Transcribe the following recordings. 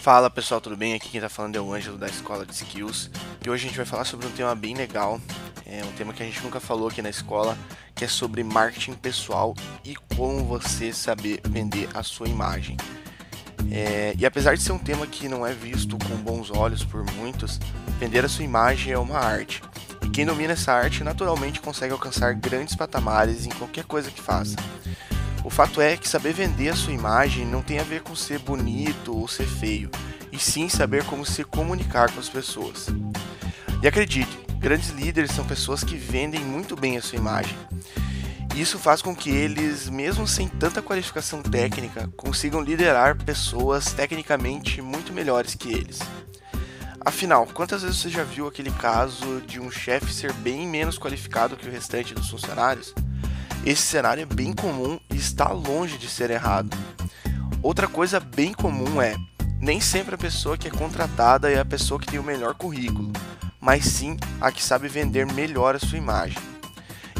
Fala pessoal, tudo bem? Aqui quem tá falando é o Ângelo da Escola de Skills e hoje a gente vai falar sobre um tema bem legal, é um tema que a gente nunca falou aqui na escola, que é sobre marketing pessoal e como você saber vender a sua imagem. É, e apesar de ser um tema que não é visto com bons olhos por muitos, vender a sua imagem é uma arte. E quem domina essa arte naturalmente consegue alcançar grandes patamares em qualquer coisa que faça. O fato é que saber vender a sua imagem não tem a ver com ser bonito ou ser feio, e sim saber como se comunicar com as pessoas. E acredite, grandes líderes são pessoas que vendem muito bem a sua imagem. Isso faz com que eles, mesmo sem tanta qualificação técnica, consigam liderar pessoas tecnicamente muito melhores que eles. Afinal, quantas vezes você já viu aquele caso de um chefe ser bem menos qualificado que o restante dos funcionários? Esse cenário é bem comum e está longe de ser errado. Outra coisa bem comum é: nem sempre a pessoa que é contratada é a pessoa que tem o melhor currículo, mas sim a que sabe vender melhor a sua imagem.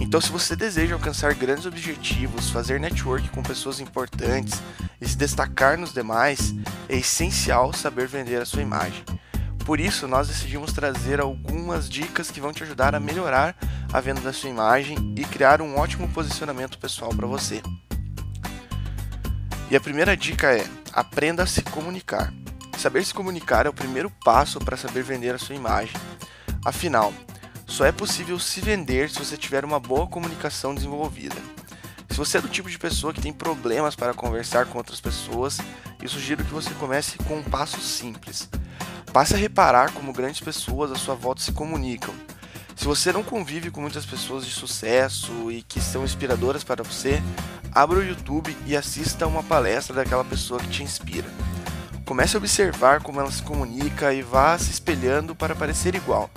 Então, se você deseja alcançar grandes objetivos, fazer network com pessoas importantes e se destacar nos demais, é essencial saber vender a sua imagem. Por isso, nós decidimos trazer algumas dicas que vão te ajudar a melhorar a venda da sua imagem e criar um ótimo posicionamento pessoal para você. E a primeira dica é: aprenda a se comunicar. Saber se comunicar é o primeiro passo para saber vender a sua imagem. Afinal, só é possível se vender se você tiver uma boa comunicação desenvolvida. Se você é do tipo de pessoa que tem problemas para conversar com outras pessoas, eu sugiro que você comece com um passo simples. Passe a reparar como grandes pessoas à sua volta se comunicam se você não convive com muitas pessoas de sucesso e que são inspiradoras para você, abra o YouTube e assista uma palestra daquela pessoa que te inspira. Comece a observar como ela se comunica e vá se espelhando para parecer igual.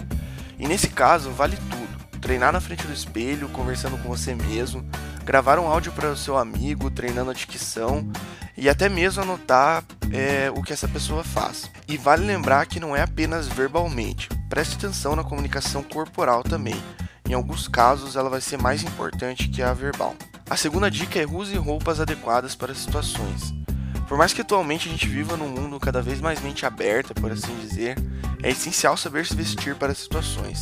E nesse caso, vale tudo: treinar na frente do espelho, conversando com você mesmo, gravar um áudio para o seu amigo, treinando a dicção e até mesmo anotar é, o que essa pessoa faz. E vale lembrar que não é apenas verbalmente. Preste atenção na comunicação corporal também. Em alguns casos, ela vai ser mais importante que a verbal. A segunda dica é use roupas adequadas para as situações. Por mais que atualmente a gente viva num mundo cada vez mais mente aberta, por assim dizer, é essencial saber se vestir para as situações.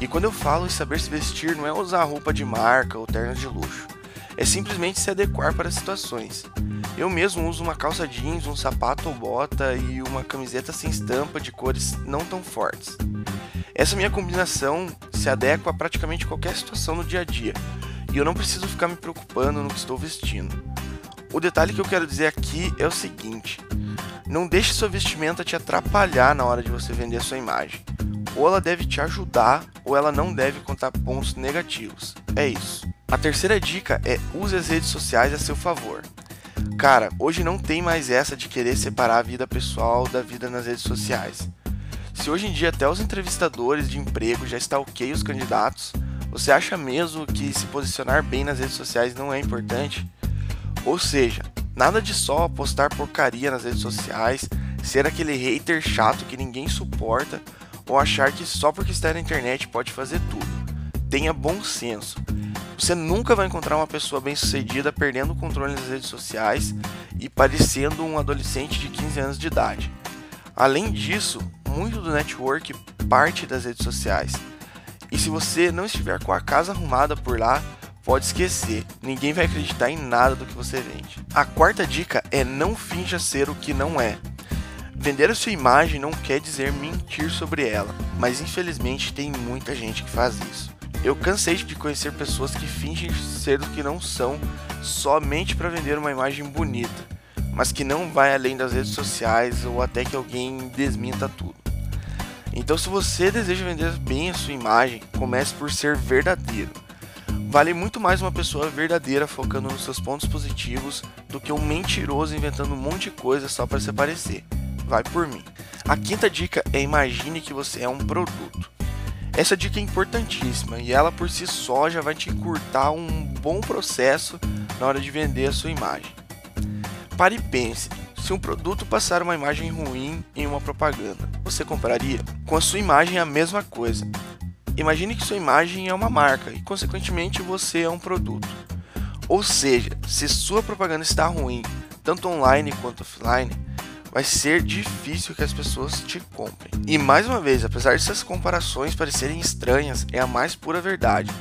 E quando eu falo em saber se vestir, não é usar roupa de marca ou ternos de luxo. É simplesmente se adequar para as situações. Eu mesmo uso uma calça jeans, um sapato ou bota e uma camiseta sem estampa de cores não tão fortes. Essa minha combinação se adequa a praticamente qualquer situação no dia a dia, e eu não preciso ficar me preocupando no que estou vestindo. O detalhe que eu quero dizer aqui é o seguinte: não deixe sua vestimenta te atrapalhar na hora de você vender sua imagem. Ou ela deve te ajudar, ou ela não deve contar pontos negativos. É isso. A terceira dica é use as redes sociais a seu favor. Cara, hoje não tem mais essa de querer separar a vida pessoal da vida nas redes sociais. Se hoje em dia até os entrevistadores de emprego já ok os candidatos, você acha mesmo que se posicionar bem nas redes sociais não é importante? Ou seja, nada de só postar porcaria nas redes sociais, ser aquele hater chato que ninguém suporta ou achar que só porque está na internet pode fazer tudo. Tenha bom senso. Você nunca vai encontrar uma pessoa bem-sucedida perdendo o controle nas redes sociais e parecendo um adolescente de 15 anos de idade. Além disso, muito do network parte das redes sociais. E se você não estiver com a casa arrumada por lá, pode esquecer, ninguém vai acreditar em nada do que você vende. A quarta dica é não finja ser o que não é. Vender a sua imagem não quer dizer mentir sobre ela, mas infelizmente tem muita gente que faz isso. Eu cansei de conhecer pessoas que fingem ser o que não são somente para vender uma imagem bonita, mas que não vai além das redes sociais ou até que alguém desminta tudo. Então, se você deseja vender bem a sua imagem, comece por ser verdadeiro. Vale muito mais uma pessoa verdadeira focando nos seus pontos positivos do que um mentiroso inventando um monte de coisa só para se parecer. Vai por mim. A quinta dica é imagine que você é um produto. Essa dica é importantíssima e ela por si só já vai te encurtar um bom processo na hora de vender a sua imagem. Pare e pense: se um produto passar uma imagem ruim em uma propaganda, você compraria? Com a sua imagem é a mesma coisa. Imagine que sua imagem é uma marca e, consequentemente, você é um produto. Ou seja, se sua propaganda está ruim, tanto online quanto offline, vai ser difícil que as pessoas te comprem. E mais uma vez, apesar dessas comparações parecerem estranhas, é a mais pura verdade.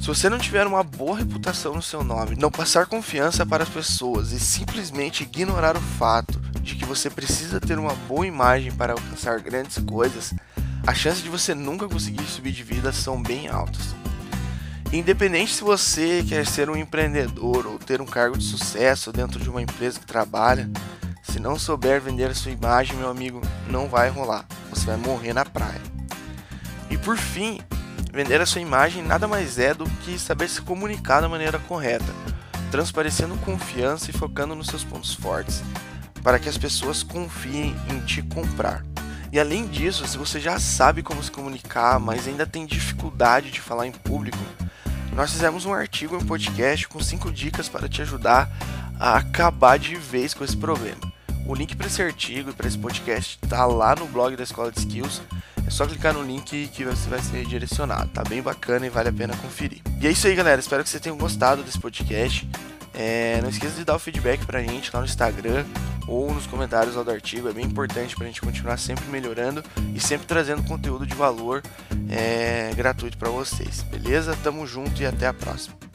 Se você não tiver uma boa reputação no seu nome, não passar confiança para as pessoas e simplesmente ignorar o fato de que você precisa ter uma boa imagem para alcançar grandes coisas, a chance de você nunca conseguir subir de vida são bem altas. Independente se você quer ser um empreendedor ou ter um cargo de sucesso dentro de uma empresa que trabalha, se não souber vender a sua imagem, meu amigo, não vai rolar. Você vai morrer na praia. E por fim, vender a sua imagem nada mais é do que saber se comunicar da maneira correta, transparecendo confiança e focando nos seus pontos fortes, para que as pessoas confiem em te comprar. E além disso, se você já sabe como se comunicar, mas ainda tem dificuldade de falar em público, nós fizemos um artigo em podcast com 5 dicas para te ajudar a acabar de vez com esse problema. O link para esse artigo e para esse podcast está lá no blog da Escola de Skills. É só clicar no link que você vai ser direcionado. Tá bem bacana e vale a pena conferir. E é isso aí, galera. Espero que vocês tenham gostado desse podcast. É, não esqueça de dar o feedback pra gente lá no Instagram ou nos comentários lá do artigo. É bem importante pra gente continuar sempre melhorando e sempre trazendo conteúdo de valor é, gratuito para vocês. Beleza? Tamo junto e até a próxima.